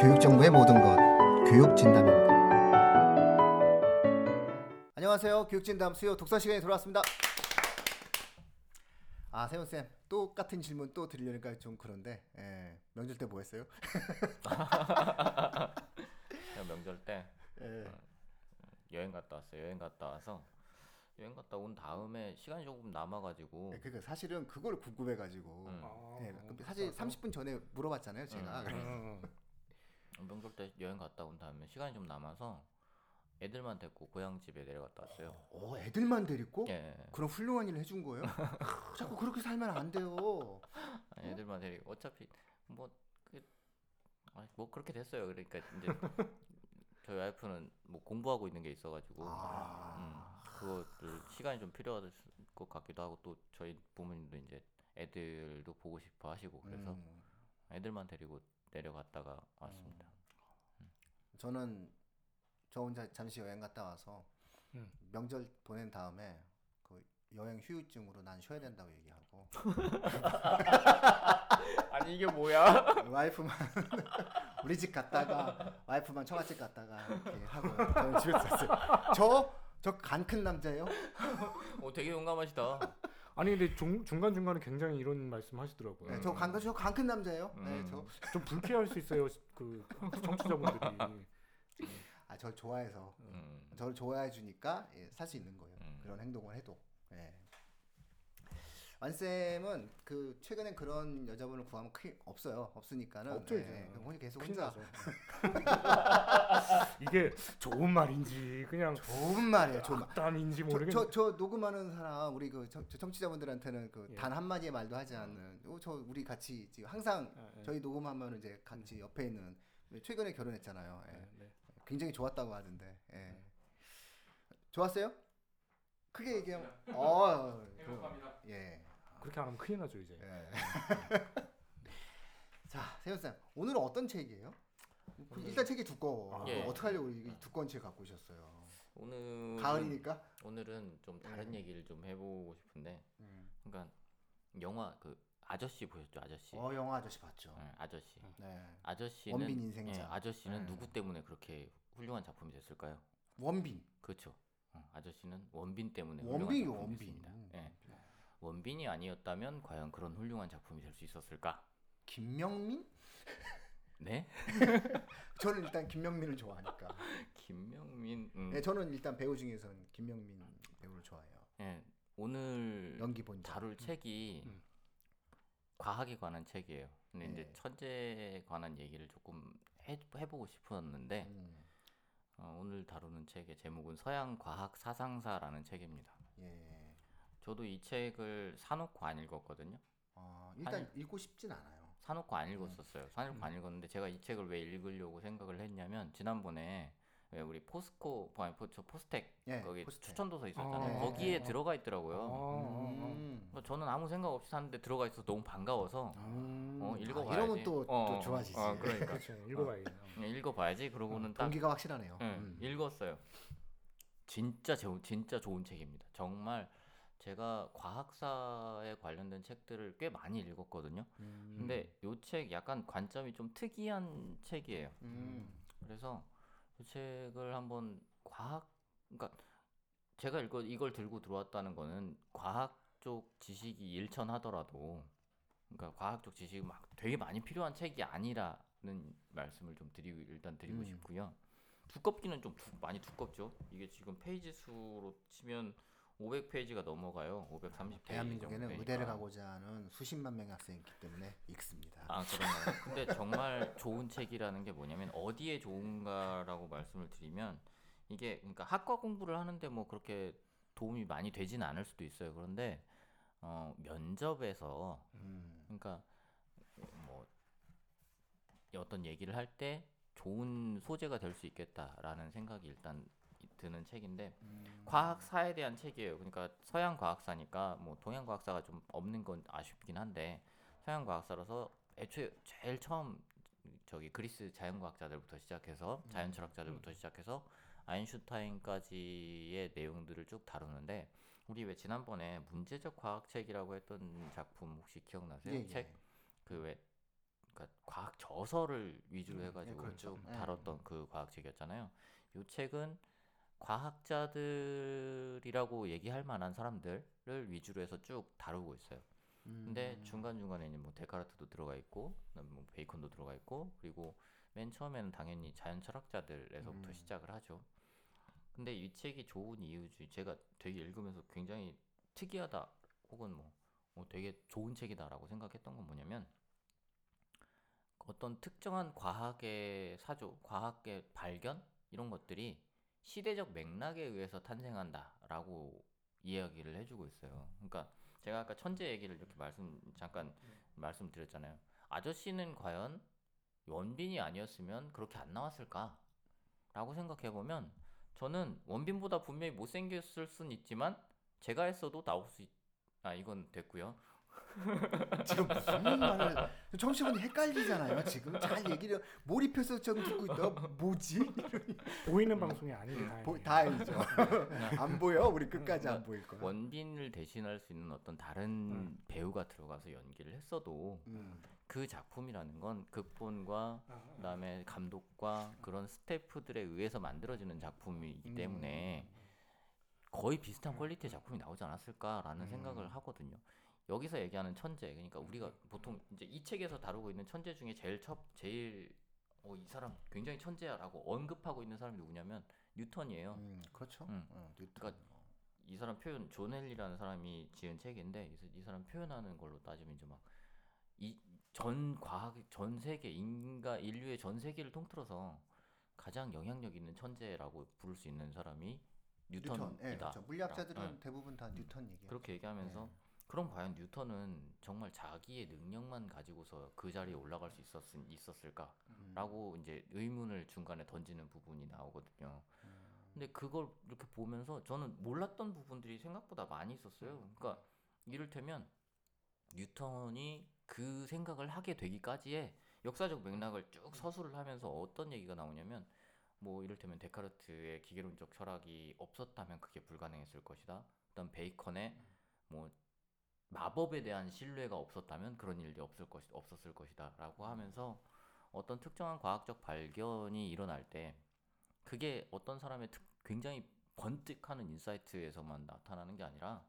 교육정보의 모든 것 교육진담입니다. 안녕하세요. 교육진담 수요 독서 시간이 돌아왔습니다. 아 세훈 쌤 똑같은 질문 또 드리려니까 좀 그런데 예, 명절 때 뭐 했어요? 제가 명절 때 예. 여행 갔다 왔어요. 여행 갔다 와서 여행 갔다 온 다음에 시간이 조금 남아가지고 예, 그러니까 사실은 그걸 궁금해가지고 음. 아, 예, 근데 사실 30분 전에 물어봤잖아요 제가. 음. 음. 명절 때 여행 갔다 온 다음에 시간이 좀 남아서 애들만 데리고 고향 집에 내려갔다 왔어요. 어 애들만 데리고 예, 그런 훌륭한 일을 해준 거예요? 자꾸 그렇게 살면 안 돼요. 아니, 애들만 데리고 어차피 뭐, 그, 아, 뭐 그렇게 됐어요. 그러니까 이제 저희 와이프는 뭐 공부하고 있는 게 있어가지고 아. 음, 그것들 시간이 좀 필요할 것 같기도 하고 또 저희 부모님도 이제 애들도 보고 싶어 하시고 그래서 음. 애들만 데리고 내려갔다가 왔습니다. 저는 저 혼자 잠시 여행 갔다 와서 음. 명절 보낸 다음에 그 여행 휴유증으로 난 쉬어야 된다고 얘기하고 아니 이게 뭐야? 와이프만 우리 집 갔다가 와이프만 처갓집 갔다가 이렇게 하고 저는 집에 있었어요. 저 저 간 큰 남자예요. 어 되게 용감하시다. 아니 근데 중, 중간 중간에 굉장히 이런 말씀 하시더라고요. 네, 저 간 저 간 큰 남자예요. 네, 음. 저좀 불쾌할 수 있어요. 그 청취자분들이. 아, 저 좋아해서 음, 저를 좋아해 주니까 예, 살 수 있는 거예요. 음. 그런 행동을 해도. 예. 완쌤은 그 최근엔 그런 여자분을 구하면 크 없어요. 없으니까는 없죠, 예, 이제. 그럼 혼자 계속 큰일 혼자 나죠. 이게 좋은 말인지 그냥 좋은 말이에요. 좋은 말. 악담인지 저, 모르겠는데. 저, 저 녹음하는 사람 우리 그 청, 저 청취자분들한테는 그 예. 단 한마디의 말도 하지 않는 어, 저 우리 같이 지금 항상 아, 예. 저희 녹음하면 이제 같이 옆에 있는 최근에 결혼했잖아요. 예. 네, 네. 굉장히 좋았다고 하던데. 예. 좋았어요? 크게 얘기하면 어. 그, 예. 그렇게 안 하면 큰일 나죠 이제. 예. 자, 세훈 쌤, 오늘은 어떤 책이에요? 일단 책이 두꺼워. 예. 어떻게 하려고 이 두꺼운 책 갖고 오셨어요? 오늘 가을이니까. 오늘은 좀 다른 음. 얘기를 좀 해보고 싶은데, 음. 그러니까 영화 그 아저씨 보셨죠? 아저씨. 어, 영화 아저씨 봤죠. 네, 아저씨. 네. 아저씨는 원빈 인생자. 예, 아저씨는 네. 누구 때문에 그렇게 훌륭한 작품이 됐을까요? 원빈. 그렇죠. 어, 아저씨는 원빈 때문에 원빈이 훌륭한 작품이 원빈. 됐습니다. 예. 원빈이 아니었다면 과연 그런 훌륭한 작품이 될 수 있었을까? 김명민? 네? 저는 일단 김명민을 좋아하니까. 김명민. 음, 네, 저는 일단 배우 중에서는 김명민 배우를 좋아해요. 예, 오늘 연기 본적. 다룰 책이 음. 과학에 관한 책이에요. 근데 네. 이제 천재에 관한 얘기를 조금 해, 해보고 싶었는데 음, 어, 오늘 다루는 책의 제목은 서양 과학 사상사라는 책입니다. 예. 저도 이 책을 사놓고 안 읽었거든요. 어, 일단 읽고 싶진 않아요. 사놓고 안 읽었었어요. 사놓고 음. 안 읽었는데 제가 이 책을 왜 읽으려고 생각을 했냐면 지난번에 왜 우리 포스코 아니 포, 저 포스텍 예, 거기 포스텍. 추천 도서 있었잖아요. 아, 거기에 어, 어. 들어가 있더라고요. 어, 음. 그래서 저는 아무 생각 없이 샀는데 들어가 있어서 너무 반가워서 음. 어, 아, 읽어봐야지. 이러면 또, 어, 또 어, 좋아지지. 어, 그러니까. 그렇죠. 읽어봐야겠네요. 그냥 읽어봐야지. 그러고는 딱 동기가 확실하네요. 예, 음. 읽었어요. 진짜 제, 진짜 좋은 책입니다. 정말 제가 과학사에 관련된 책들을 꽤 많이 읽었거든요. 음. 근데 요 책 약간 관점이 좀 특이한 책이에요. 음. 그래서 이 책을 한번 과학 그러니까 제가 이거 이걸 들고 들어왔다는 거는 과학 쪽 지식이 일천하더라도 그러니까 과학 쪽 지식이 막 되게 많이 필요한 책이 아니라는 말씀을 좀 드리고 일단 드리고 음. 싶고요. 두껍기는 좀 두- 많이 두껍죠. 이게 지금 페이지 수로 치면 500페이지가 넘어가요. 530페이지 대한민국에는 의대를 가고자 하는 수십만 명의 학생이 있기 때문에 읽습니다. 아 그런가요? 근데 정말 좋은 책이라는 게 뭐냐면 어디에 좋은가라고 말씀을 드리면 이게 그러니까 학과 공부를 하는데 뭐 그렇게 도움이 많이 되지는 않을 수도 있어요. 그런데 어, 면접에서 음. 그러니까 뭐 어떤 얘기를 할 때 좋은 소재가 될 수 있겠다라는 생각이 일단 드는 책인데 음. 과학사에 대한 책이에요. 그러니까 서양 과학사니까 뭐 동양 과학사가 좀 없는 건 아쉽긴 한데 서양 과학사라서 애초에 제일 처음 저기 그리스 자연과학자들부터 시작해서 자연 철학자들부터 시작해서 아인슈타인까지의 내용들을 쭉 다루는데 우리 왜 지난번에 문제적 과학책이라고 했던 작품 혹시 기억나세요? 예, 예. 책그왜 그러니까 저서를 위주로 음, 해가지고 예, 그렇죠. 쭉 예. 다뤘던 그 과학책이었잖아요. 이 책은 과학자들이라고 얘기할 만한 사람들을 위주로 해서 쭉 다루고 있어요. 근데 음. 중간 중간에는 뭐 데카르트도 들어가 있고, 뭐 베이컨도 들어가 있고, 그리고 맨 처음에는 당연히 자연 철학자들에서부터 음. 시작을 하죠. 근데 이 책이 좋은 이유 중 제가 되게 읽으면서 굉장히 특이하다, 혹은 뭐, 뭐 되게 좋은 책이다라고 생각했던 건 뭐냐면 어떤 특정한 과학의 사조, 과학의 발견 이런 것들이 시대적 맥락에 의해서 탄생한다라고 이야기를 해주고 있어요. 그러니까 제가 아까 천재 얘기를 이렇게 말씀 잠깐 말씀드렸잖아요. 아저씨는 과연 원빈이 아니었으면 그렇게 안 나왔을까라고 생각해 보면 저는 원빈보다 분명히 못생겼을 순 있지만 제가 했어도 나올 수 있... 아 이건 됐고요. 지금 무슨 말을 청취자분이 헷갈리잖아요. 지금 잘 얘기를 몰입해서 좀 듣고 있다. 뭐지? 보이는 방송이 아니기 다행이에요. 보, 다행이죠. 안 보여. 우리 끝까지 안 보일 거야. 원빈을 대신할 수 있는 어떤 다른 배우가 들어가서 연기를 했어도 음. 그 작품이라는 건 극본과 아, 아. 그다음에 감독과 그런 스태프들에 의해서 만들어지는 작품이기 때문에 거의 비슷한 퀄리티의 작품이 나오지 않았을까라는 생각을 하거든요. 여기서 얘기하는 천재, 그러니까 우리가 보통 이제 이 책에서 다루고 있는 천재 중에 제일 첫 제일 어, 이 사람 굉장히 천재야라고 언급하고 있는 사람이 누구냐면 뉴턴이에요. 음, 그렇죠. 음. 어, 뉴턴. 그러니까 이 사람 표현 존 헨리라는 사람이 지은 책인데 이, 사람 표현하는 걸로 따지면 이제 막 이 전 과학 전 세계 인가 인류의 전 세계를 통틀어서 가장 영향력 있는 천재라고 부를 수 있는 사람이 뉴턴. 뉴턴이다. 예, 그렇죠. 물리학자들은 응. 대부분 다 뉴턴 얘기해요. 그렇게 얘기하면서 네. 그럼 과연 뉴턴은 정말 자기의 능력만 가지고서 그 자리에 올라갈 수 있었, 있었을까라고 음. 이제 의문을 중간에 던지는 부분이 나오거든요. 음. 근데 그걸 이렇게 보면서 저는 몰랐던 부분들이 생각보다 많이 있었어요. 그러니까 이를테면 뉴턴이 그 생각을 하게 되기까지의 역사적 맥락을 쭉 서술을 하면서 어떤 얘기가 나오냐면 뭐 이를테면 데카르트의 기계론적 철학이 없었다면 그게 불가능했을 것이다. 그다음 베이컨의 뭐 마법에 대한 신뢰가 없었다면 그런 일이 없을 것 없었을 것이다라고 하면서 어떤 특정한 과학적 발견이 일어날 때 그게 어떤 사람의 특, 굉장히 번뜩하는 인사이트에서만 나타나는 게 아니라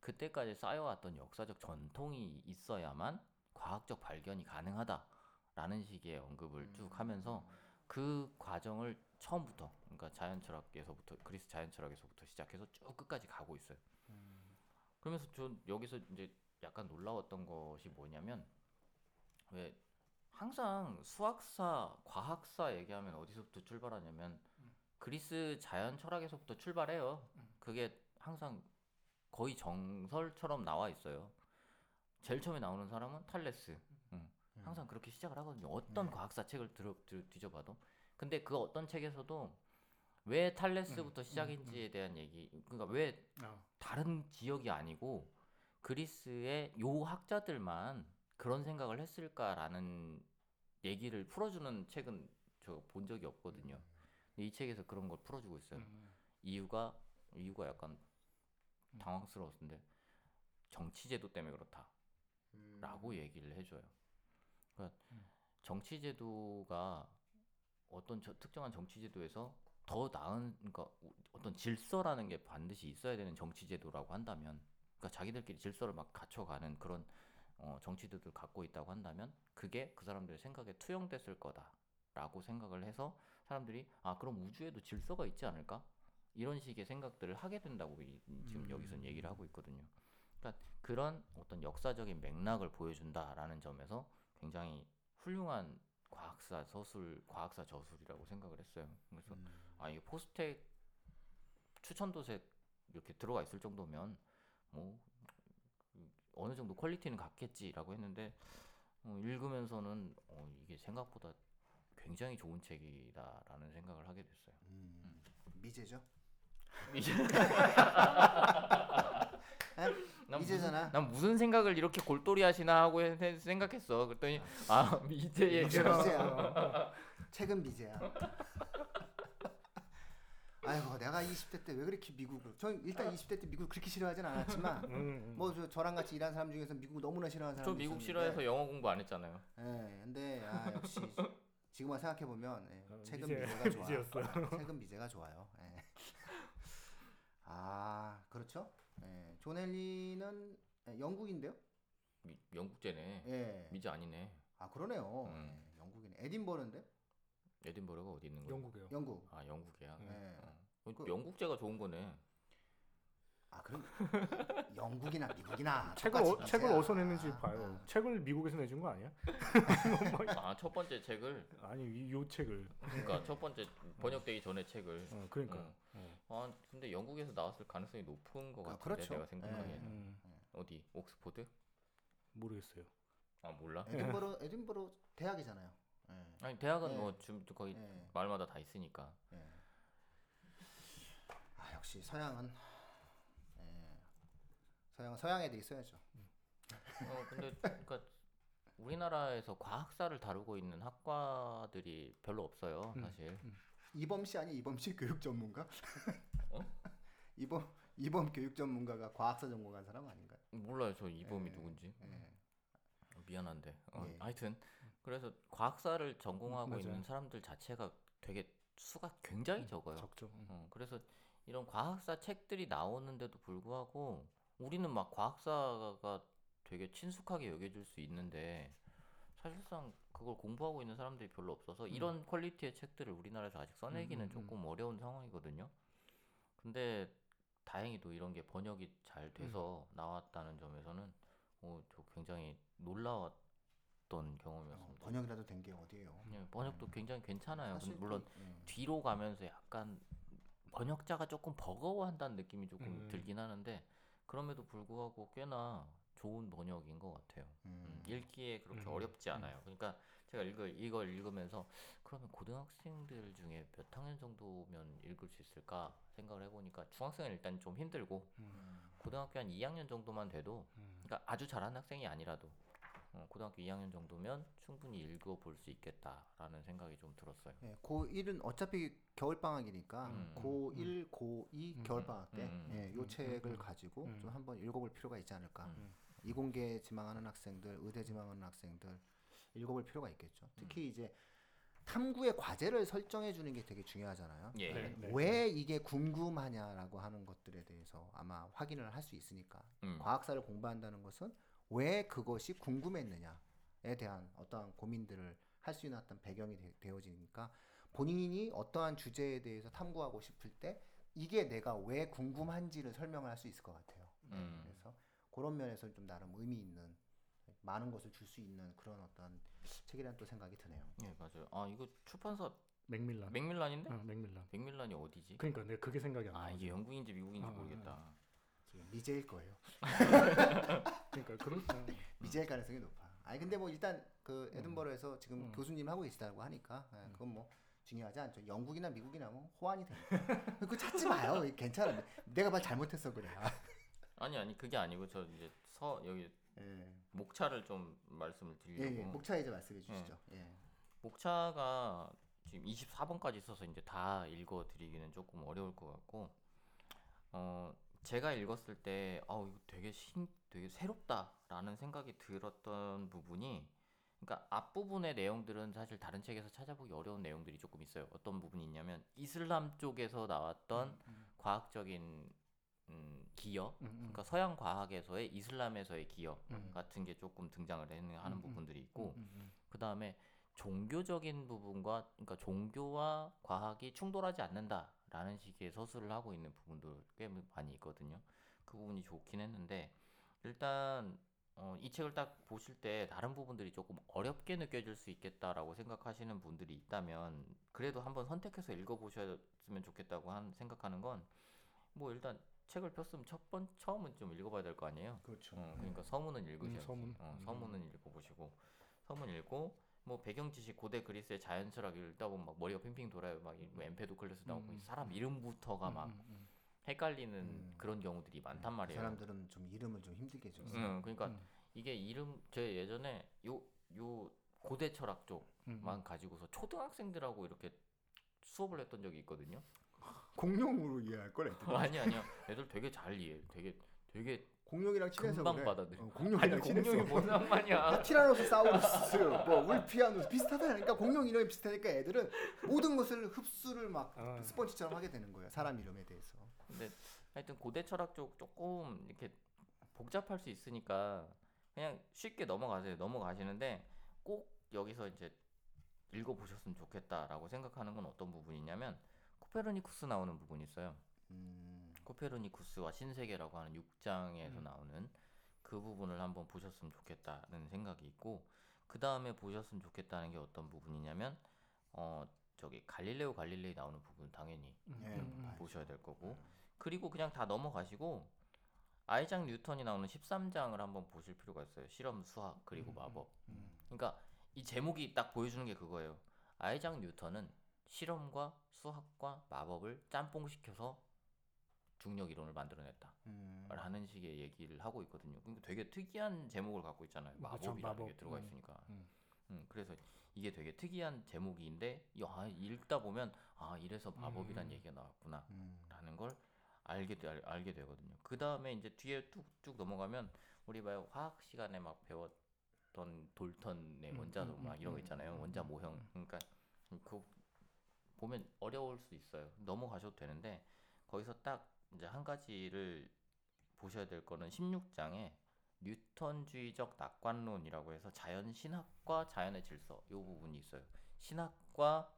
그때까지 쌓여왔던 역사적 전통이 있어야만 과학적 발견이 가능하다라는 식의 언급을 쭉 하면서 그 과정을 처음부터 그러니까 자연 철학에서부터 그리스 자연 철학에서부터 시작해서 쭉 끝까지 가고 있어요. 그러면서 전 여기서 이제 약간 놀라웠던 것이 뭐냐면 왜 항상 수학사, 과학사 얘기하면 어디서부터 출발하냐면 그리스 자연 철학에서부터 출발해요. 그게 항상 거의 정설처럼 나와 있어요. 제일 처음에 나오는 사람은 탈레스. 응. 항상 그렇게 시작을 하거든요. 어떤 과학사 책을 들어, 들, 뒤져봐도. 근데 그 어떤 책에서도 왜 탈레스부터 시작인지에 대한 얘기, 그러니까 왜 아, 다른 지역이 아니고 그리스의 요 학자들만 그런 생각을 했을까라는 얘기를 풀어주는 책은 저 본 적이 없거든요. 이 책에서 그런 걸 풀어주고 있어요. 음, 이유가 이유가 약간 당황스러웠는데 정치제도 때문에 그렇다라고 음. 얘기를 해줘요. 그러니까 정치제도가 어떤 저- 특정한 정치제도에서 더 나은 그러니까 우- 어떤 질서라는 게 반드시 있어야 되는 정치 제도라고 한다면 그러니까 자기들끼리 질서를 막 갖춰가는 그런 어, 정치제도를 갖고 있다고 한다면 그게 그 사람들의 생각에 투영됐을 거다라고 생각을 해서 사람들이 아 그럼 우주에도 질서가 있지 않을까 이런 식의 생각들을 하게 된다고 이- 지금 여기서 얘기를 하고 있거든요. 그러니까 그런 어떤 역사적인 맥락을 보여준다라는 점에서 굉장히 훌륭한 과학사 서술, 과학사 저술이라고 생각을 했어요. 그래서 아 이게 포스텍 추천 도색 이렇게 들어가 있을 정도면 뭐 어느 정도 퀄리티는 갖겠지라고 했는데 어, 읽으면서는 어, 이게 생각보다 굉장히 좋은 책이다라는 생각을 하게 됐어요. 음, 미제죠? 난 미제잖아. 무슨, 난 무슨 생각을 이렇게 골똘히 하시나 하고 해- 생각했어. 그랬더니 아 미제 얘기를 미제야. 책은 미제야. 아이고 내가 20대 때 왜 그렇게 미국을 저 일단 20대 때 미국을 그렇게 싫어하진 않았지만 음, 음. 뭐 저, 저랑 같이 일하는 사람 중에서 미국 너무나 싫어하는 저 사람 미국 싫어해서 영어 공부 안 했잖아요. 예 근데 아, 역시 지금만 생각해 보면 예, 어, 책은 미제- 미제가 좋아. 미제였어요. 책은 미제가 좋아요. 예. 아 그렇죠. 예. 존 헨리는 예, 영국인데요. 미, 영국제네. 예. 미제 아니네. 아 그러네요. 음. 예, 영국이네. 에딘버러인데 에딘버러가 어디 있는 거야? 영국이요. 영국. 아 영국이야. 네. 예. 어, 그- 영국제가 좋은 거네. 아 그럼 영국이나 미국이나 책을 똑같이 어, 책을. 어디서 냈는지 봐요. 아, 책을 미국에서 내준 거 아니야? 아 첫 번째 책을 아니 이, 요 책을. 그러니까 첫 번째 번역되기 전에 책을. 어, 그러니까. 응. 어. 아 근데 영국에서 나왔을 가능성이 높은 것 아, 같은데 그렇죠. 내가 생각하기에는 예. 음, 어디 옥스포드? 모르겠어요. 아 몰라. 에딘버러 에딘버러 대학이잖아요. 예. 아니 대학은 예. 뭐 지금 거의 예. 말마다 다 있으니까. 예. 아 역시 서양은 예. 서양 서양 애들이 써야죠. 어 근데 그러니까 우리나라에서 과학사를 다루고 있는 학과들이 별로 없어요 음. 사실. 이범 씨 아니 이범 씨 교육 전문가? 어? 이범 이범 교육 전문가가 과학사 전공한 사람 아닌가요? 몰라요 저 이범이 예. 누군지. 예. 미안한데. 어, 예. 하여튼 그래서 과학사를 전공하고 맞아요. 있는 사람들 자체가 되게 수가 굉장히 적어요. 적죠. 음. 어, 그래서 이런 과학사 책들이 나오는데도 불구하고 우리는 막 과학사가 되게 친숙하게 여겨질 수 있는데 사실상 그걸 공부하고 있는 사람들이 별로 없어서 이런 퀄리티의 책들을 우리나라에서 아직 써내기는 음, 음, 음. 조금 어려운 상황이거든요. 근데 다행히도 이런 게 번역이 잘 돼서 나왔다는 점에서는 어, 저 굉장히 놀라웠던 어, 경험이었습니다. 번역이라도 된 게 어디예요? 예, 번역도 굉장히 괜찮아요. 물론 그- 예. 뒤로 가면서 약간 번역자가 조금 버거워한다는 느낌이 조금 음. 들긴 하는데 그럼에도 불구하고 꽤나 좋은 번역인 것 같아요. 음, 음. 읽기에 그렇게 음. 어렵지 않아요. 그러니까 제가 이걸, 이걸 읽으면서 그러면 고등학생들 중에 몇 학년 정도면 읽을 수 있을까 생각을 해보니까 중학생은 일단 좀 힘들고 음. 고등학교 한 2학년 정도만 돼도 음. 그러니까 아주 잘하는 학생이 아니라도 어, 고등학교 2학년 정도면 충분히 읽어 볼 수 있겠다라는 생각이 좀 들었어요. 예, 고1은 어차피 겨울 방학이니까 음. 고1, 고2 음. 겨울 방학 때 음. 예, 요 음. 책을 음. 가지고 음. 좀 한번 읽어 볼 필요가 있지 않을까. 음. 이공계 지망하는 학생들, 의대 지망하는 학생들 읽어 볼 필요가 있겠죠. 특히 이제 탐구의 과제를 설정해 주는 게 되게 중요하잖아요. 예. 네, 네. 왜 이게 궁금하냐라고 하는 것들에 대해서 아마 확인을 할 수 있으니까 음. 과학사를 공부한다는 것은 왜 그것이 궁금했느냐에 대한 어떠한 고민들을 할 수 있는 어떤 배경이 되, 어지니까 본인이 어떠한 주제에 대해서 탐구하고 싶을 때 이게 내가 왜 궁금한지를 설명을 할 수 있을 것 같아요. 음. 그래서 그런 면에서 좀 나름 의미 있는 많은 것을 줄 수 있는 그런 어떤 책이라는 또 생각이 드네요. 예, 맞아요. 아, 이거 출판사 맥밀란. 맥밀란인데? 어, 맥밀란. 맥밀란이 어디지? 그러니까 내가 그게 생각이 안 아, 나. 이게 영국인지 미국인지 아, 모르겠다. 지금 미제일 거예요. 그러니까 그런 어, 미제일 가능성이 높아. 아니 근데 뭐 일단 그 음. 에든버러에서 지금 음. 교수님 하고 계시다고 하니까 예, 그건 뭐 중요하지 않죠. 영국이나 미국이나 뭐 호환이 되니까. 그거 찾지 마요. 괜찮아. 내가 말 잘못했어 그래. 아, 아니, 아니, 그게 아니고 저 이제 서 여기 예. 목차를 좀 말씀을 예, 드리려고. 예. 목차 이제 말씀해 주시죠. 예. 목차가 지금 24번까지 있어서 이제 다 읽어 드리기는 조금 어려울 것 같고 어 제가 읽었을 때어 이거 되게 신 되게 새롭다라는 생각이 들었던 부분이 그러니까 앞부분의 내용들은 사실 다른 책에서 찾아보기 어려운 내용들이 조금 있어요. 어떤 부분이 있냐면 이슬람 쪽에서 나왔던 과학적인 음, 기여 음, 음. 그러니까 서양 과학에서의 이슬람에서의 기여 음. 같은 게 조금 등장을 하는 하는 음, 음. 부분들이 있고 음, 음, 그 다음에 종교적인 부분과 그러니까 종교와 과학이 충돌하지 않는다라는 식의 서술을 하고 있는 부분도 꽤 많이 있거든요. 그 부분이 좋긴 했는데 일단 어, 이 책을 딱 보실 때 다른 부분들이 조금 어렵게 느껴질 수 있겠다라고 생각하시는 분들이 있다면 그래도 한번 선택해서 읽어보셨으면 좋겠다고 한 생각하는 건 뭐 일단 책을 폈으면 첫 번 처음은 좀 읽어봐야 될 거 아니에요. 그렇죠. 어, 그러니까 서문은 읽으셔야지. 서문. 어, 음. 서문은 읽어보시고 서문 읽고 뭐 배경 지식 고대 그리스의 자연 철학 읽다 보면 막 머리가 핑핑 돌아요. 막 뭐 엠페도클레스 나오고 음. 사람 이름부터가 막 음, 음, 헷갈리는 음. 그런 경우들이 많단 그 말이에요. 사람들은 좀 이름을 좀 힘들게 줬어요. 응, 그러니까 음. 이게 이름 제 예전에 요 요 고대 철학 음, 쪽만 가지고서 초등학생들하고 이렇게 수업을 했던 적이 있거든요. 공룡으로 이해할 걸 애들. 아니 아니요. 애들 되게 잘 이해. 되게 되게 공룡이랑 친해서 금방 그래. 받아들여. 어, 아니 공룡이랑 친해서. 공룡이 뭔 상관이야? 티라노사우루스, 뭐 울피아누스 비슷하다니까 공룡 이름이 비슷하니까 애들은 모든 것을 흡수를 막 아. 스펀지처럼 하게 되는 거예요. 사람 이름에 대해서. 근데 하여튼 고대 철학 쪽 조금 이렇게 복잡할 수 있으니까 그냥 쉽게 넘어가세요. 넘어가시는데 꼭 여기서 이제 읽어보셨으면 좋겠다라고 생각하는 건 어떤 부분이냐면 코페르니쿠스 나오는 부분이 있어요. 음, 코페르니쿠스와 신세계라고 하는 6장에서 음. 나오는 그 부분을 한번 보셨으면 좋겠다는 생각이 있고 그 다음에 보셨으면 좋겠다는 게 어떤 부분이냐면 어 저기 갈릴레오 갈릴레이 나오는 부분 당연히 예, 음, 음. 보셔야 될 거고 그리고 그냥 다 넘어가시고 아이작 뉴턴이 나오는 13장을 한번 보실 필요가 있어요. 실험, 수학 그리고 음, 마법. 음, 그러니까 이 제목이 딱 보여주는 게 그거예요. 아이작 뉴턴은 실험과 수학과 마법을 짬뽕시켜서 중력 이론을 만들어냈다. 음. 라는 식의 얘기를 하고 있거든요. 그러니까 되게 특이한 제목을 갖고 있잖아요. 마법이라는 마법. 게 들어가 음, 있으니까. 음. 음, 그래서 이게 되게 특이한 제목인데 야, 읽다 보면 아 이래서 마법이란 음. 얘기가 나왔구나. 음. 라는 걸 알게 되, 알, 알게 되거든요. 그 다음에 이제 뒤에 뚝뚝 넘어가면 우리 막 화학 시간에 막 배웠던 돌턴의 음, 원자 음, 막 이런 거 음, 있잖아요. 음, 원자 음, 모형. 음. 그러니까 그 보면 어려울 수 있어요. 넘어가셔도 되는데 거기서 딱 이제 한 가지를 보셔야 될 거는 16장에 뉴턴주의적 낙관론이라고 해서 자연 신학과 자연의 질서 이 부분이 있어요. 신학과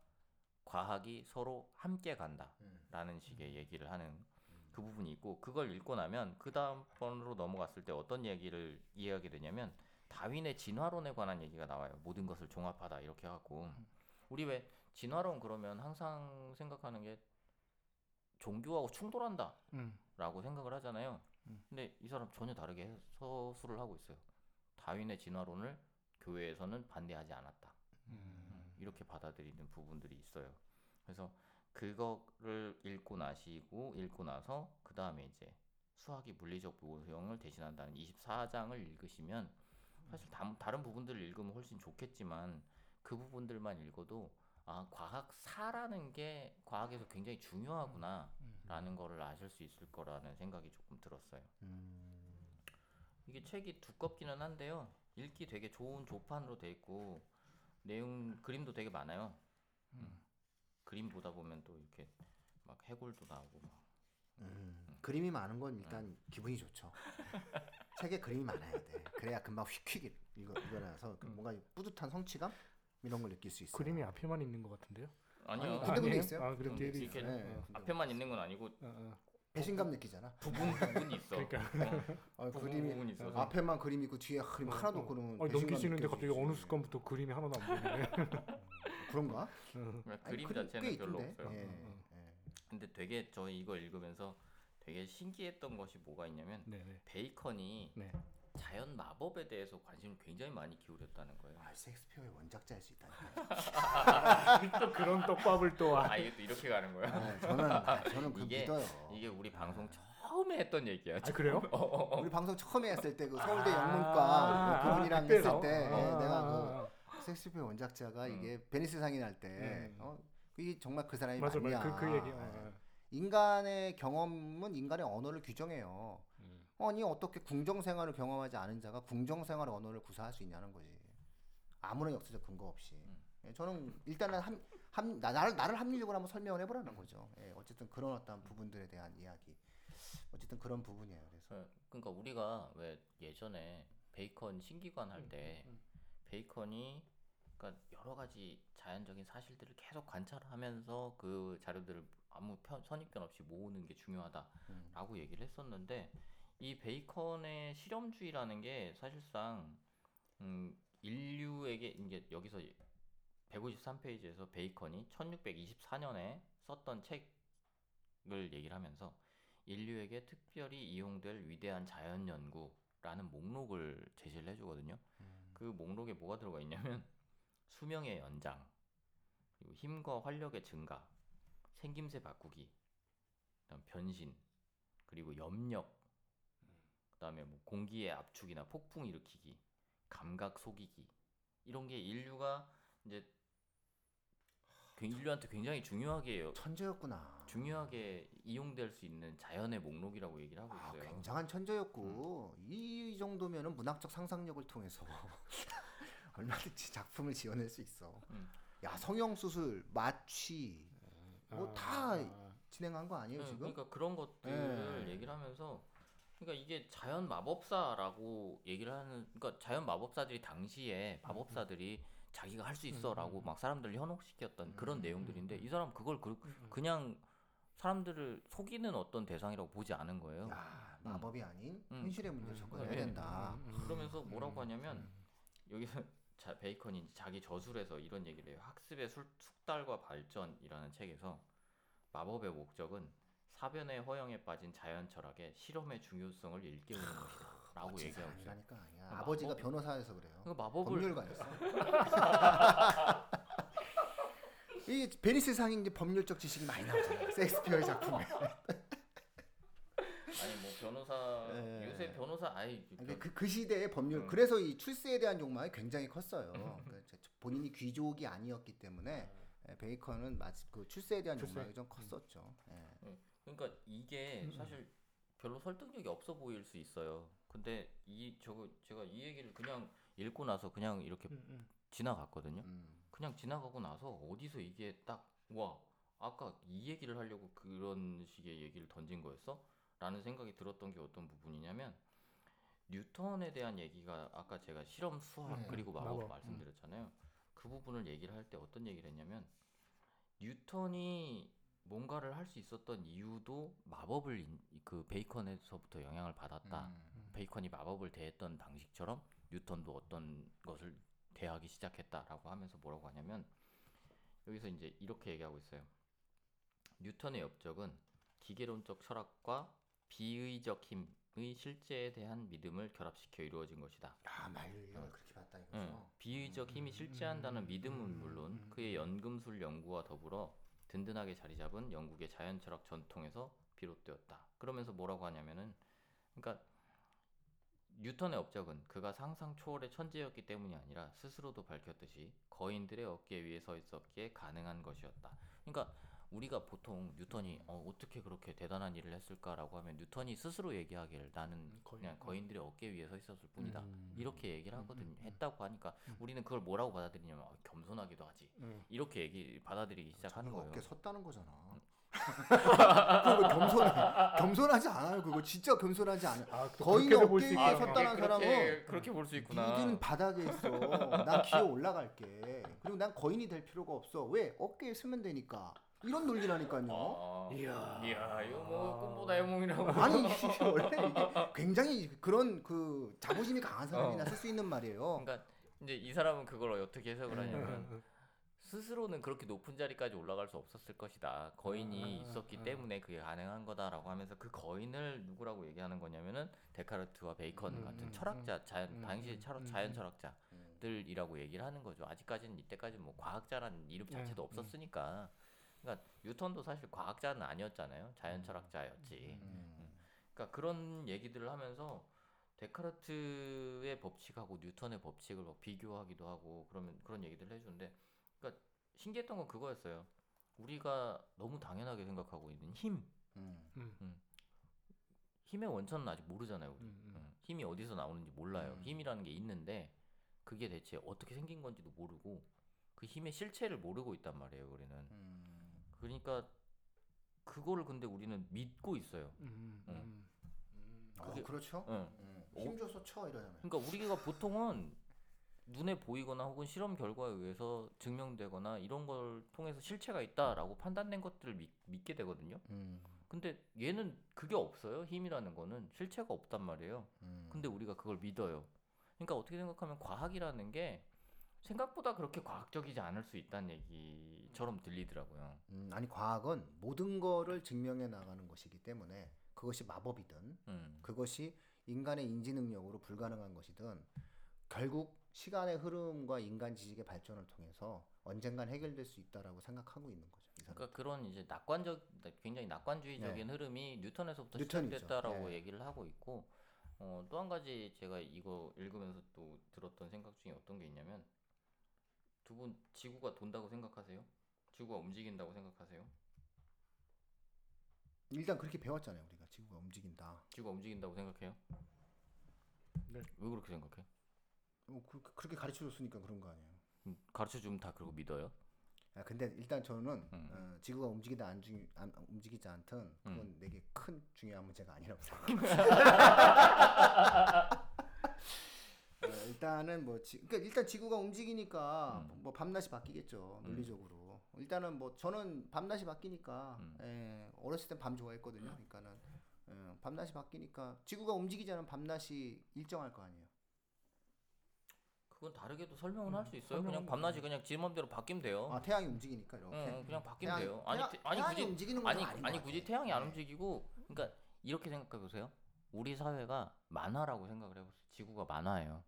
과학이 서로 함께 간다. 음. 라는 식의 얘기를 하는 그 부분이 있고 그걸 읽고 나면 그 다음 번으로 넘어갔을 때 어떤 얘기를 이해하게 되냐면 다윈의 진화론에 관한 얘기가 나와요. 모든 것을 종합하다 이렇게 하고 우리 왜 진화론 그러면 항상 생각하는 게 종교하고 충돌한다 음. 라고 생각을 하잖아요. 음. 근데 이 사람 전혀 다르게 서술을 하고 있어요. 다윈의 진화론을 교회에서는 반대하지 않았다. 음. 이렇게 받아들이는 부분들이 있어요. 그래서 그거를 읽고 나시고 읽고 나서 그 다음에 이제 수학이 물리적 모형을 대신한다는 24장을 읽으시면 사실 다, 다른 부분들을 읽으면 훨씬 좋겠지만 그 부분들만 읽어도 아 과학사라는 게 과학에서 굉장히 중요하구나 음. 라는 거를 아실 수 있을 거라는 생각이 조금 들었어요. 음. 이게 책이 두껍기는 한데요. 읽기 되게 좋은 조판으로 돼 있고 내용 그림도 되게 많아요. 음. 그림 보다 보면 또 이렇게 막 해골도 나오고 막. 음. 그림이 많은 건 일단 기분이 좋죠. 책에 그림이 많아야 돼. 그래야 금방 휙휙 읽어 읽어놔서 그 뭔가 뿌듯한 성취감 이런 걸 느낄 수 있어요. 그림이 앞에만 있는 것 같은데요? 아니요. 아니, 군데 군데? 있어요. 아 그럼 뒤에도 이렇게 있어요. 네. 어. 앞에만 있는 건 아니고 어, 어. 배신감 느끼잖아. 부분 부분이 있어. 그러니까. 어, 어, 부분 그림이 부분이 있어서. 앞에만 그림 있고 뒤에 그림 어, 하나도 어. 없고 그러면 아니, 배신감 넘기시는데 느낄 수 갑자기 있지. 어느 순간부터 그림이 하나도 안 보이네. 그런가? 그냥 아니, 그림 그림 자체는 꽤 별로 있던데. 없어요. 예, 음, 예. 근데 되게 저 이거 읽으면서 되게 신기했던 것이 뭐가 있냐면 네 네. 베이컨이 네. 자연 마법에 대해서 관심을 굉장히 많이 기울였다는 거예요. 아, 셰익스피어의 원작자일 수 있다니까. 또 그런 떡밥을 또 아. 아 이게 또 이렇게 가는 거야? 아, 저는 아, 저는 그 이게- 믿어요. 이게 우리 방송 처음에 했던 얘기야. 아 그래요? 어, 어, 어. 우리 방송 처음에 했을 때 그 서울대 아, 영문과 그 그분이랑 했을 때 예, 아, 내가 아, 그 셰익스피어 원작자가 음. 이게 베니스의 상인 할 때 음. 어, 이게 정말 그 사람이 맞아 맞냐? 맞아 그, 그 얘기. 어, 예. 어. 인간의 경험은 인간의 언어를 규정해요. 음. 아니 어떻게 궁정 생활을 경험하지 않은 자가 궁정 생활의 언어를 구사할 수 있냐는 거지. 아무런 역사적 근거 없이. 음. 예, 저는 일단은 함, 함, 나, 나를, 나를 합리적으로 한번 설명을 해보라는 거죠. 예, 어쨌든 그런 어떤 부분들에 대한 이야기. 어쨌든 그런 부분이에요. 그래서 어, 그러니까 우리가 왜 예전에 베이컨 신기관 할때 음, 베이컨이 그러니까 여러 가지 자연적인 사실들을 계속 관찰하면서 그 자료들을 아무 편, 선입견 없이 모으는 게 중요하다라고 음. 얘기를 했었는데 이 베이컨의 실험주의라는 게 사실상 음, 인류에게 이제 여기서 153페이지에서 베이컨이 1624년에 썼던 책을 얘기를 하면서 인류에게 특별히 이용될 위대한 자연 연구라는 목록을 제시를 해주거든요. 음. 그 목록에 뭐가 들어가 있냐면 수명의 연장, 그리고 힘과 활력의 증가, 생김새 바꾸기, 변신, 그리고 염력, 그다음에 뭐 공기의 압축이나 폭풍 일으키기, 감각 속이기 이런 게 인류가 이제 인류한테 굉장히 중요하게 천재였구나. 중요하게 이용될 수 있는 자연의 목록이라고 얘기를 하고 아, 있어요. 굉장한 천재였고 이 정도면은 문학적 상상력을 통해서 얼마든지 작품을 지어낼 수 있어. 음. 야 성형 수술, 마취 뭐다 아, 진행한 거 아니에요 네, 지금? 그러니까 그런 것들을 네. 얘기를 하면서 그러니까 이게 자연 마법사라고 얘기를 하는 그러니까 자연 마법사들이 당시에 마법사들이 자기가 할 수 있어라고 막 사람들을 현혹시켰던 그런 음, 내용들인데 이 사람 그걸 그, 그냥 사람들을 속이는 어떤 대상이라고 보지 않은 거예요. 야 마법이 아닌 음. 현실의 문제 음, 접근해야 음, 된다. 음, 그러면서 뭐라고 음, 하냐면 음. 여기서 자, 베이컨이 자기 저술에서 이런 얘기를 해요. 학습의 술, 숙달과 발전이라는 책에서 마법의 목적은 사변의 허영에 빠진 자연 철학의 실험의 중요성을 일깨우는 것이다. 라고 멋진 얘기하고 있어요. 사람이라니까 아니야. 마법- 아버지가 변호사여서 그래요. 그 마법을 법률가였어. 이 베니스의 상인 이제 법률적 지식이 많이 나오잖아요. 셰익스피어의 작품에. 아니 뭐 변호사 예. 요새 변호사 아이 근데 그, 그 시대의 법률 음. 그래서 이 출세에 대한 욕망이 굉장히 컸어요. 그러니까 본인이 귀족이 아니었기 때문에 예, 베이컨은 마치 그 출세에 대한 출세. 욕망이 좀 컸었죠. 예. 그러니까 이게 사실 별로 설득력이 없어 보일 수 있어요. 근데 이 저거 제가 이 얘기를 그냥 읽고 나서 그냥 이렇게 음, 음. 지나갔거든요. 음. 그냥 지나가고 나서 어디서 이게 딱 와 아까 이 얘기를 하려고 그런 식의 얘기를 던진 거였어? 라는 생각이 들었던 게 어떤 부분이냐면 뉴턴에 대한 얘기가 아까 제가 실험 수학 네, 그리고 마법, 마법, 말씀드렸잖아요. 그 부분을 얘기를 할 때 어떤 얘기를 했냐면 뉴턴이 뭔가를 할 수 있었던 이유도 마법을 인- 그 베이컨에서부터 영향을 받았다. 음. 베이컨이 마법을 대했던 방식처럼 뉴턴도 어떤 것을 대하기 시작했다라고 하면서 뭐라고 하냐면 여기서 이제 이렇게 얘기하고 있어요. 뉴턴의 업적은 기계론적 철학과 비의적 힘의 실제에 대한 믿음을 결합시켜 이루어진 것이다. 야 말을 그렇게 봤다 이거죠. 응. 비의적 힘이 실제한다는 믿음은 물론 그의 연금술 연구와 더불어 든든하게 자리 잡은 영국의 자연 철학 전통에서 비롯되었다. 그러면서 뭐라고 하냐면은 그러니까 뉴턴의 업적은 그가 상상 초월의 천재였기 때문이 아니라 스스로도 밝혔듯이 거인들의 어깨 위에 서 있었기에 가능한 것이었다. 그러니까 우리가 보통 뉴턴이 어, 어떻게 그렇게 대단한 일을 했을까라고 하면 뉴턴이 스스로 얘기하길 나는 거인. 그냥 거인들의 어깨 위에 서 있었을 뿐이다. 음. 이렇게 얘기를 하거든요. 했다고 하니까 우리는 그걸 뭐라고 받아들이냐면 어, 겸손하기도 하지. 음. 이렇게 얘기 받아들이기 시작하는 자기가 거예요. 어깨 섰다는 거잖아. 그거 겸손해. 겸손하지 않아요. 그거 진짜 겸손하지 않아. 아, 또 거인의 그렇게도 볼 어깨 수 위에 있구나. 섰다는 사람은 그렇게 볼수 니들은 바닥에 있어. 난 기어 올라갈게. 그리고 난 거인이 될 필요가 없어. 왜? 어깨에 쓰면 되니까. 이런 논리라니까요. 아, 이야. 이야, 이거 뭐 꿈보다 해몽이라고. 아니 이게 원래 이게 굉장히 그런 그 자부심이 강한 사람이나 어. 쓸 수 있는 말이에요. 그러니까 이제 이 사람은 그걸 어떻게 해석을 음. 하냐면 음, 스스로는 그렇게 높은 자리까지 올라갈 수 없었을 것이다. 거인이 아, 있었기 아. 때문에 그게 가능한 거다라고 하면서 그 거인을 누구라고 얘기하는 거냐면은 데카르트와 베이컨 음, 같은 음, 철학자, 자연, 음, 당시 음, 철학, 음, 자연 음. 철학자들이라고 얘기를 하는 거죠. 아직까지는 이때까지는 뭐 과학자라는 이름 자체도 음, 없었으니까. 그러니까 뉴턴도 사실 과학자는 아니었잖아요. 자연 철학자였지. 음. 그러니까 그런 얘기들을 하면서 데카르트의 법칙하고 뉴턴의 법칙을 막 비교하기도 하고 그러면 그런 얘기들을 해주는데 그러니까 신기했던 건 그거였어요. 우리가 너무 당연하게 생각하고 있는 힘, 음. 힘의 원천은 아직 모르잖아요. 우리. 음, 음. 응. 힘이 어디서 나오는지 몰라요. 음. 힘이라는 게 있는데 그게 대체 어떻게 생긴 건지도 모르고 그 힘의 실체를 모르고 있단 말이에요. 우리는. 음. 그러니까 그거를 근데 우리는 믿고 있어요. 음, 응. 음, 음. 어, 그게- 그렇죠. 응. 음. 어? 힘줘서 쳐 이러잖아요. 그러니까 우리가 보통은 눈에 보이거나 혹은 실험 결과에 의해서 증명되거나 이런 걸 통해서 실체가 있다라고 판단된 것들을 믿, 믿게 되거든요. 음. 근데 얘는 그게 없어요. 힘이라는 거는 실체가 없단 말이에요. 음. 근데 우리가 그걸 믿어요. 그러니까 어떻게 생각하면 과학이라는 게 생각보다 그렇게 과학적이지 않을 수 있다는 얘기처럼 들리더라고요. 음, 아니 과학은 모든 거를 증명해 나가는 것이기 때문에 그것이 마법이든 음. 그것이 인간의 인지 능력으로 불가능한 것이든 결국 시간의 흐름과 인간 지식의 발전을 통해서 언젠간 해결될 수 있다라고 생각하고 있는 거죠. 그러니까 그런 이제 낙관적 굉장히 낙관주의적인 흐름이 뉴턴에서부터 네. 뉴턴이죠. 시작됐다라고 네. 얘기를 하고 있고 어, 또 한 가지 제가 이거 읽으면서 또 들었던 생각 중에 어떤 게 있냐면 두 분 지구가 돈다고 생각하세요? 지구가 움직인다고 생각하세요? 일단 그렇게 배웠잖아요 우리가 지구가 움직인다. 지구가 움직인다고 생각해요? 네. 왜 그렇게 생각해? 뭐 그, 그렇게 가르쳐 줬으니까 그런 거 아니에요. 가르쳐 주면 다 그러고 믿어요? 아, 근데 일단 저는 음. 어, 지구가 움직이다 안, 중, 안 움직이지 않든 그건 음. 내게 큰 중요한 문제가 아니라고 생각해요. 어, 일단은 뭐 지, 그러니까 일단 지구가 움직이니까 음. 뭐 밤낮이 바뀌겠죠 음. 논리적으로. 일단은 뭐 저는 밤낮이 바뀌니까 음. 예, 어렸을 땐 밤 좋아했거든요. 그러니까는 예, 밤낮이 바뀌니까 지구가 움직이지 않으면 밤낮이 일정할 거 아니에요. 그건 다르게도 설명은 음, 할수 있어요. 그냥 밤낮이 그냥 지 맘대로 바뀌면 돼요. 아 태양이 움직이니까 이렇게. 응, 그냥 바뀌면 태양이- 돼요. 아니, 태양- 태- 아니 굳이 움직이는 건 아니 아니 것 굳이. 태양이 안 네. 움직이고 그러니까 이렇게 생각해 보세요. 우리 사회가 만화라고 생각을 해보세요. 지구가 만화예요.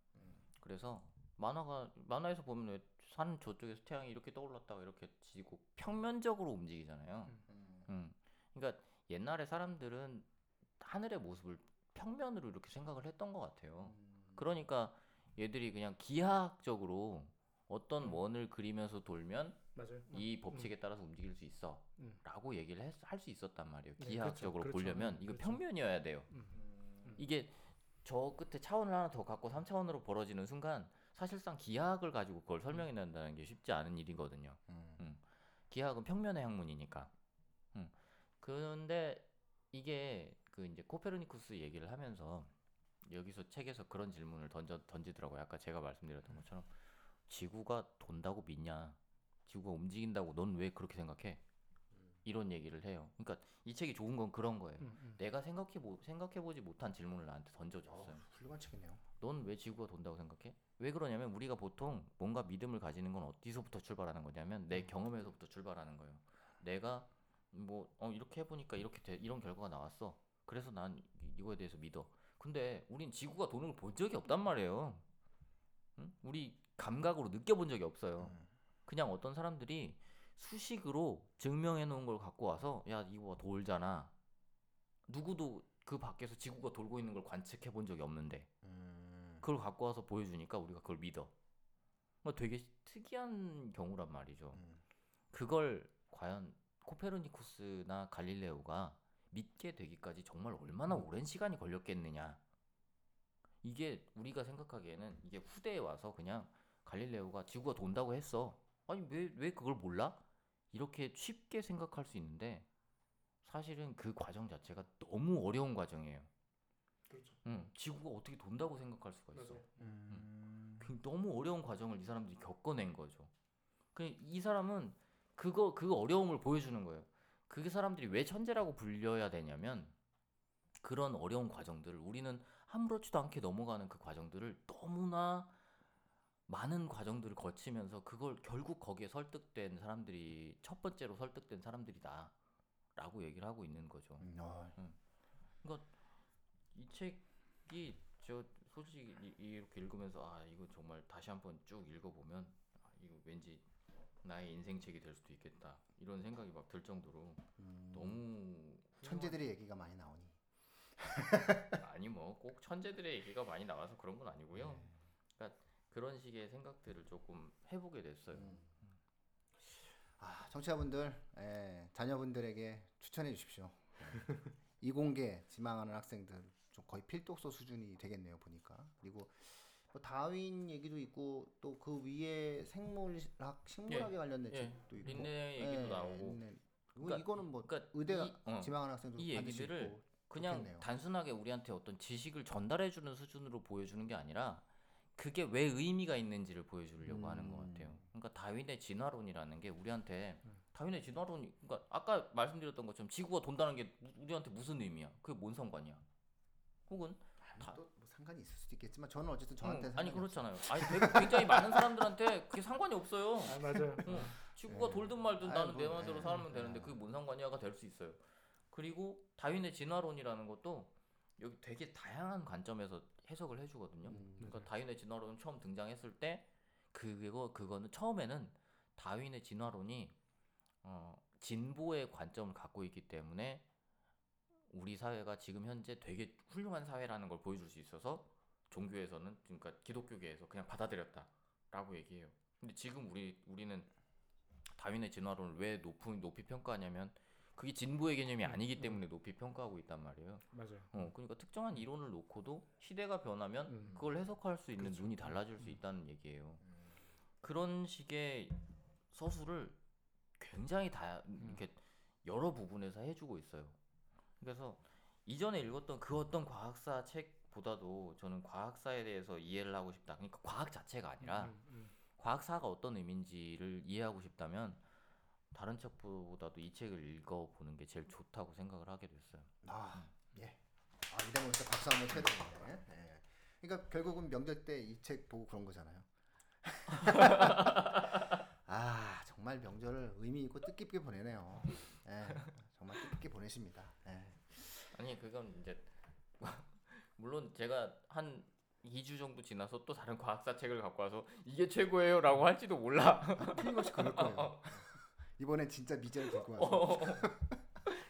음. 그래서 만화가 만화에서 보면 왜 산 저쪽에서 태양이 이렇게 떠올랐다가 이렇게 지고 평면적으로 움직이잖아요. 음. 음. 그러니까 옛날에 사람들은 하늘의 모습을 평면으로 이렇게 생각을 했던 것 같아요. 음. 그러니까 얘들이 그냥 기하학적으로 어떤 음. 원을 그리면서 돌면 맞아요. 음. 이 법칙에 따라서 움직일 수 있어. 음. 라고 얘기를 할 수 있었단 말이에요. 네, 기하학적으로 그렇죠, 그렇죠. 보려면 음, 이거 그렇죠. 평면이어야 돼요. 음. 음. 이게 저 끝에 차원을 하나 더 갖고 3차원으로 벌어지는 순간 사실상 기하학을 가지고 그걸 설명해 낸다는 게 쉽지 않은 일이거든요. 음. 기하학은 평면의 학문이니까. 음. 그런데 이게 그 이제 코페르니쿠스 얘기를 하면서 여기서 책에서 그런 질문을 던져 던지더라고요. 아까 제가 말씀드렸던 것처럼 지구가 돈다고 믿냐? 지구가 움직인다고 넌 왜 그렇게 생각해? 이런 얘기를 해요. 그러니까 이 책이 좋은 건 그런 거예요. 음, 음. 내가 생각해 보 생각해 보지 못한 질문을 나한테 던져줬어요. 어, 훌륭한 책이네요. 넌 왜 지구가 돈다고 생각해? 왜 그러냐면 우리가 보통 뭔가 믿음을 가지는 건 어디서부터 출발하는 거냐면 내 경험에서부터 출발하는 거예요. 내가 뭐 어, 이렇게 해보니까 이렇게 돼, 이런 결과가 나왔어. 그래서 난 이- 이거에 대해서 믿어. 근데 우린 지구가 도는 걸 본 적이 없단 말이에요. 응? 우리 감각으로 느껴본 적이 없어요. 음. 그냥 어떤 사람들이 수식으로 증명해 놓은 걸 갖고 와서 야 이거 돌잖아. 누구도 그 밖에서 지구가 돌고 있는 걸 관측해 본 적이 없는데 음. 그걸 갖고 와서 보여주니까 우리가 그걸 믿어. 뭐 되게 특이한 경우란 말이죠. 음. 그걸 과연 코페르니쿠스나 갈릴레오가 믿게 되기까지 정말 얼마나 오랜 시간이 걸렸겠느냐. 이게 우리가 생각하기에는 이게 후대에 와서 그냥 갈릴레오가 지구가 돈다고 했어. 아니 왜 왜 그걸 몰라? 이렇게 쉽게 생각할 수 있는데 사실은 그 과정 자체가 너무 어려운 과정이에요. 그렇죠. 응, 지구가 어떻게 돈다고 생각할 수가 있어. 음. 그 너무 어려운 과정을 이 사람들이 겪어낸 거죠. 그이 사람은 그거 그 어려움을 보여주는 거예요. 그 사람들이 왜 천재라고 불려야 되냐면 그런 어려운 과정들을 우리는 아무렇지도 않게 넘어가는 그 과정들을 너무나 많은 과정들을 거치면서 그걸 결국 거기에 설득된 사람들이 첫 번째로 설득된 사람들이다라고 얘기를 하고 있는 거죠. 음, 어, 이 책이 저 솔직히 이- 이렇게 읽으면서 아 이거 정말 다시 한번 쭉 읽어보면 아, 이거 왠지 나의 인생 책이 될 수도 있겠다 이런 생각이 막 들 정도로 음. 너무 천재들의 얘기가 많이 나오니. 훌륭한- 아니 뭐 꼭 천재들의 얘기가 많이 나와서 그런 건 아니고요 네. 그 런 식의 생각들을 조금 해보게 됐어요. 음. 아, 청취자분들, 예, 자녀분들에게 추천해 주십시오. 예. 이공계 지망하는 학생들 좀 거의 필독서 수준이 되겠네요 보니까. 그리고 뭐 다윈 얘기도 있고 또 그 위에 생물학, 식물학에 관련된 예, 책도 있고. 린네 얘기도 예, 나오고 린네. 그리고 그러니까- 이거는 뭐 그러니까 의대 이- 어, 지망하는 학생들 이 얘기들을 그냥 좋겠네요. 단순하게 우리한테 어떤 지식을 전달해 주는 수준으로 보여주는 게 아니라 그게 왜 의미가 있는지를 보여주려고 하는 것 음. 같아요. 그러니까 다윈의 진화론이라는 게 우리한테 음. 다윈의 진화론이 그러니까 아까 말씀드렸던 것처럼 지구가 돈다는 게 우- 우리한테 무슨 의미야? 그게 뭔 상관이야? 혹은 다- 또뭐 상관이 있을 수도 있겠지만 저는 어쨌든 저한테 응, 아니 그렇잖아요. 아니 되게 굉장히 많은 사람들한테 그게 상관이 없어요. 아 맞아요. 응, 지구가 네. 돌든 말든 아이, 나는 내 뭐, 마음대로 네. 살면 되는데 네. 그게 뭔 상관이야가 될 수 있어요. 그리고 다윈의 진화론이라는 것도 여기 되게 다양한 관점에서 해석을 해주거든요. 음. 그러니까 다윈의 진화론 처음 등장했을 때 그거 그거는 처음에는 다윈의 진화론이 어, 진보의 관점을 갖고 있기 때문에 우리 사회가 지금 현재 되게 훌륭한 사회라는 걸 보여줄 수 있어서 종교에서는 그러니까 기독교계에서 그냥 받아들였다라고 얘기해요. 근데 지금 우리 우리는 다윈의 진화론을 왜 높이 높이 평가하냐면 그게 진보의 개념이 음, 아니기 음. 때문에 높이 평가하고 있단 말이에요. 맞아요. 어, 그러니까 특정한 이론을 놓고도 시대가 변하면 음. 그걸 해석할 수 있는 그렇죠. 눈이 달라질 수 있다는 얘기예요. 음. 그런 식의 서술을 굉장히 다 음. 이렇게 여러 부분에서 해주고 있어요. 그래서 이전에 읽었던 그 어떤 과학사 책보다도 저는 과학사에 대해서 이해를 하고 싶다. 그러니까 과학 자체가 아니라. 과학사가 어떤 의미인지를 이해하고 싶다면 다른 책보다도 이 책을 읽어보는 게 제일 좋다고 생각을 하게 됐어요. 아, 예. 아, 이대모 진짜 박수 한번 쳐야 되겠네. 예. 그러니까 결국은 명절 때 이 책 보고 그런 거잖아요. 아, 정말 명절을 의미 있고 뜻깊게 보내네요. 예. 정말 뜻깊게 보내십니다. 예. 아니 그건 이제 물론 제가 한 2주 정도 지나서 또 다른 과학사 책을 갖고 와서 이게 최고예요라고 할지도 몰라. 틀림없이 그럴 거예요. 이번엔 진짜 미제를 들고 와서.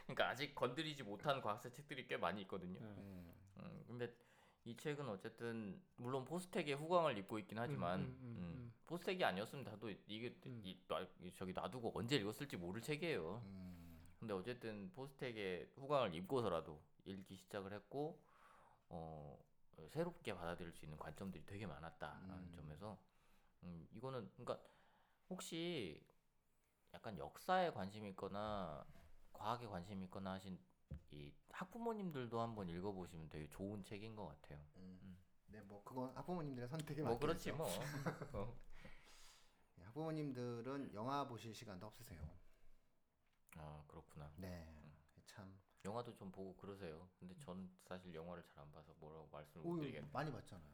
그러니까 아직 건드리지 못한 과학사 책들이 꽤 많이 있거든요. 네. 음, 음, 근데 이 책은 어쨌든 물론 포스텍의 후광을 입고 있긴 하지만 음, 음, 음, 음, 음. 포스텍이 아니었으면 나도 이게 음. 이, 놔- 이 저기 놔두고 언제 읽었을지 모를 책이에요. 음, 근데 어쨌든 포스텍의 후광을 입고서라도 읽기 시작을 했고 어, 새롭게 받아들일 수 있는 관점들이 되게 많았다라는 음. 점에서 음, 이거는 그러니까 혹시 약간 역사에 관심 있거나 과학에 관심 있거나 하신 이 학부모님들도 한번 읽어보시면 되게 좋은 책인 것 같아요. 음. 음. 네, 뭐 그건 학부모님들의 선택에 뭐 맡겨야죠. 그렇지 뭐. 어. 예, 학부모님들은 영화 보실 시간도 없으세요. 아 그렇구나. 네, 참. 영화도 좀 보고 그러세요. 근데 전 사실 영화를 잘 안 봐서 뭐라고 말씀을 못 오, 드리겠네. 많이 봤잖아요.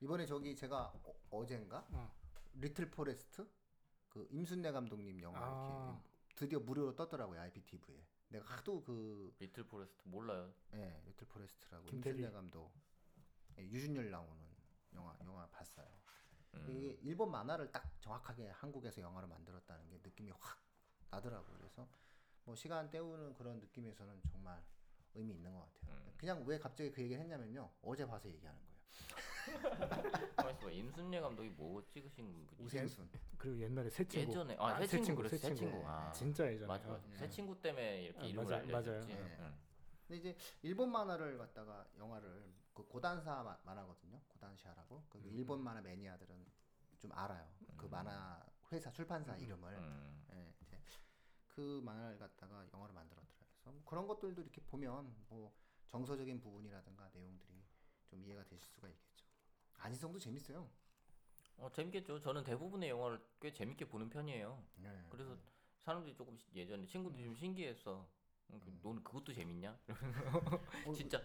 이번에 저기 제가 어젠가 어. 리틀 포레스트 그 임순례 감독님 영화 아. 이렇게 드디어 무료로 떴더라고요 IPTV에. 내가 하도 그 리틀 포레스트 몰라요. 예, 리틀 포레스트라고 김태리. 임순례 감독 예, 류준열 나오는 영화 영화 봤어요. 음. 이게 일본 만화를 딱 정확하게 한국에서 영화로 만들었다는 게 느낌이 확 나더라고요. 그래서 뭐 시간 때우는 그런 느낌에서는 정말 의미 있는 것 같아요. 음. 그냥 왜 갑자기 그 얘기를 했냐면요. 어제 봐서 얘기하는 거예요. 봐. 임순례 감독이 뭐 찍으신 분이지? 우생순. 그리고 옛날에 새 친구. 예전에 아, 새 친구 그랬어. 새 친구. 아, 진짜 예전에. 맞아 맞아. 예. 새 친구 때문에 이렇게 아, 이름을 맞아요, 알려졌지. 맞아요. 예. 응. 근데 이제 일본 만화를 갖다가 영화를 그 고단사 마- 만화거든요. 고단샤라고. 그 음. 일본 만화 매니아들은 좀 알아요. 그 음. 만화 회사 출판사 음. 이름을. 음. 예, 이제 그 만화를 갖다가 영화로 만들었더라고요. 그래서 뭐 그런 것들도 이렇게 보면 뭐 정서적인 부분이라든가 내용들이 좀 이해가 되실 수가 있겠죠. 안희성도 재밌어요. 어 재밌겠죠. 저는 대부분의 영화를 꽤 재밌게 보는 편이에요. 네. 그래서 사람들이 조금 시- 예전에 친구들이 좀 신기했어. 음, 그- 음. 너는 그것도 재밌냐? 어, 진짜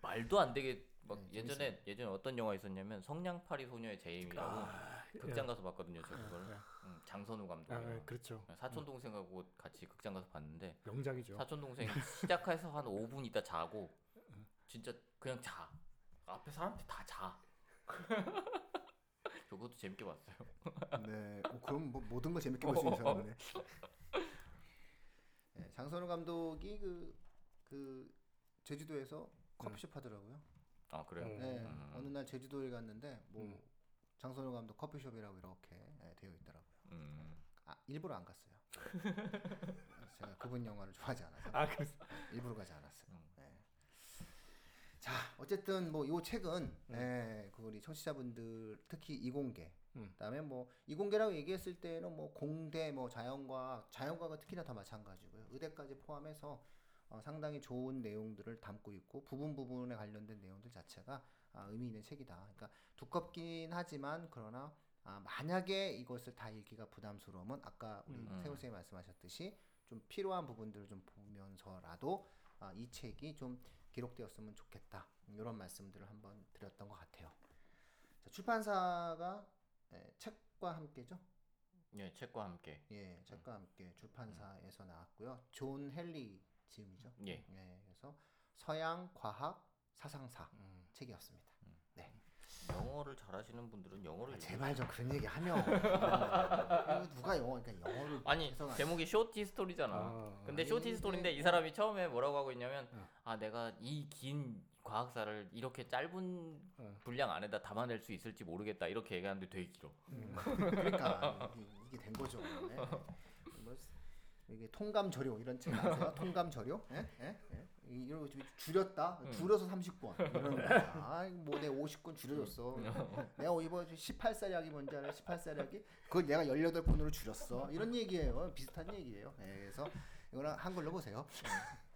말도 안 되게 막 네, 예전에 예전에 어떤 영화 있었냐면 성냥팔이 소녀의 제임이라고 아, 극장 가서 봤거든요. 저 그걸 예, 예. 음, 장선우 감독. 아, 예, 그렇죠. 사촌 동생하고 같이 극장 가서 봤는데 명작이죠. 사촌 동생 시작해서 한 5분 있다 자고 진짜 그냥 자 앞에 사람들 다 자. 저 그것도 재밌게 봤어요. 네. 어, 그럼 뭐 모든 거 재밌게 볼 수 있는 사람이네. 네, 장선우 감독이 그, 그 제주도에서 커피숍 하더라고요. 아 그래요? 음. 네, 음. 어느 날 제주도에 갔는데 뭐 음. 장선우 감독 커피숍이라고 이렇게 예, 되어 있더라고요. 음. 아, 일부러 안 갔어요. 제가 그분 영화를 좋아하지 않아서 아, 일부러 가지 않았어요. 자, 어쨌든 뭐이 책은 음. 예, 그 우리 청취자분들 특히 이공계 음. 그다음에 뭐 이공계라고 얘기했을 때는 뭐 공대 뭐 자연과학 자연과학은 특히나 다 마찬가지고요. 의대까지 포함해서 어, 상당히 좋은 내용들을 담고 있고 부분 부분에 관련된 내용들 자체가 아, 의미 있는 책이다. 그러니까 두껍긴 하지만 그러나 아, 만약에 이것을 다 읽기가 부담스러우면 아까 우리 음. 세호 쌤이 말씀하셨듯이 좀 필요한 부분들을 좀 보면서라도 아, 이 책이 좀 기록되었으면 좋겠다 이런 말씀들을 한번 드렸던 것 같아요. 자, 출판사가 예, 책과 함께죠. 예, 책과 함께. 예, 책과 함께 출판사에서 나왔고요. 존 헨리 지음이죠. 예. 그래서 서양 과학 사상사 음. 책이었습니다. 네. 영어를 잘하시는 분들은 영어를 아, 읽- 제발 좀 그런 얘기 하면 이거 누가 영어 그러니까 영어를 아니 해석을 제목이 Short History잖아. 아, 근데 아니, Short History인데 이 사람이 처음에 뭐라고 하고 있냐면 어. 아 내가 이 긴 과학사를 이렇게 짧은 어. 분량 안에다 담아낼 수 있을지 모르겠다 이렇게 얘기하는데 되게 길어. 음, 그러니까 이게, 이게 된 거죠. 네. 이게 통감 저료 이런 책 아세요? 통감 저료? 예? 예? 예? 이- 이런 거 좀 줄였다. 음. 줄여서 30권 이런 거. 아, 뭐내 50권 줄여줬어. 음. 내가 이번 18살 약이 뭔지 알아? 18살 약이 그걸 내가 18권으로 줄였어. 이런 얘기예요. 비슷한 얘기예요. 예, 그래서 이거는 한글로 보세요.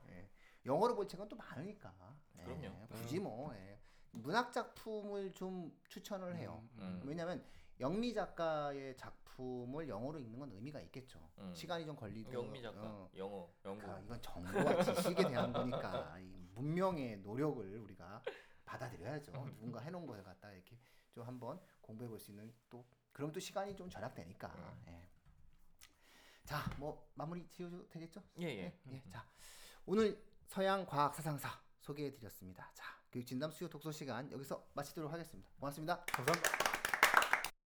예. 영어로 볼 책은 또 많으니까. 예, 그럼요. 굳이 뭐 예. 문학 작품을 좀 추천을 해요. 음. 왜냐면 영미 작가의 작품을 영어로 읽는 건 의미가 있겠죠. 음. 시간이 좀 걸리고. 영미 작가, 어, 영어, 영국. 그러니까 이건 정보와 지식에 대한 거니까 이 문명의 노력을 우리가 받아들여야죠. 누군가 해놓은 것을 갖다 이렇게 좀 한번 공부해 볼 수 있는 또 그럼 또 시간이 좀 절약되니까. 예. 자, 뭐 마무리 지어도 되겠죠? 예, 예. 예. 자, 오늘 서양 과학 사상사 소개해 드렸습니다. 자, 교육 진담 수요 독서 시간 여기서 마치도록 하겠습니다. 고맙습니다. 감사합니다.